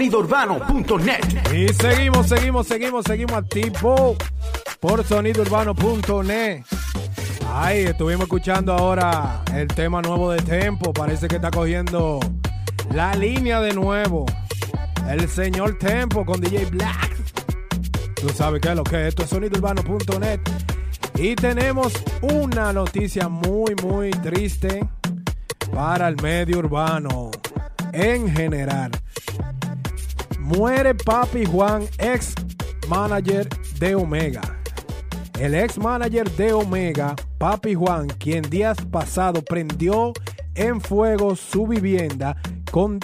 sonidourbano.net. Y seguimos, seguimos, seguimos, seguimos activo por sonidourbano.net. Ay, estuvimos escuchando ahora el tema nuevo de Tempo. Parece que está cogiendo la línea de nuevo. El señor Tempo con DJ Black. Tú sabes qué es lo que es. Esto es sonidourbano.net. Y tenemos una noticia muy, muy triste para el medio urbano en general. Muere Papi Juan, ex manager de Omega. El ex manager de Omega, Papi Juan, quien días pasado prendió en fuego su vivienda con,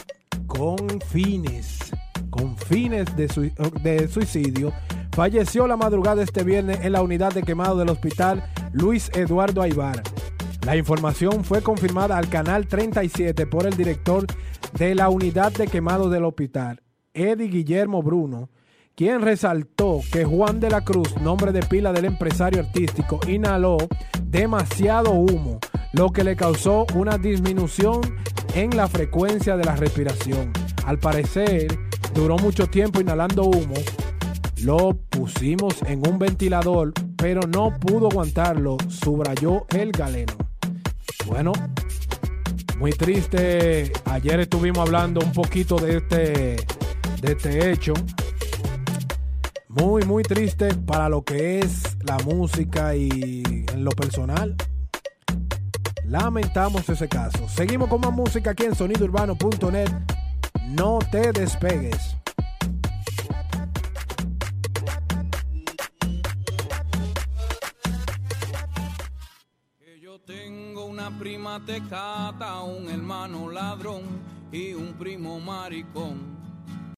con fines, con fines de, su, de suicidio, falleció la madrugada este viernes en la unidad de quemado del hospital Luis Eduardo Aybar. La información fue confirmada al canal 37 por el director de la unidad de quemado del hospital, Eddie Guillermo Bruno, quien resaltó que Juan de la Cruz, nombre de pila del empresario artístico, inhaló demasiado humo, lo que le causó una disminución en la frecuencia de la respiración. Al parecer, duró mucho tiempo inhalando humo. Lo pusimos en un ventilador, pero no pudo aguantarlo, subrayó el galeno. Bueno, muy triste. Ayer estuvimos hablando un poquito de este de este hecho. Muy, muy triste para lo que es la música y en lo personal. Lamentamos ese caso. Seguimos con más música aquí en sonidourbano.net. No te despegues. Yo tengo una prima tecata, un hermano ladrón y un primo maricón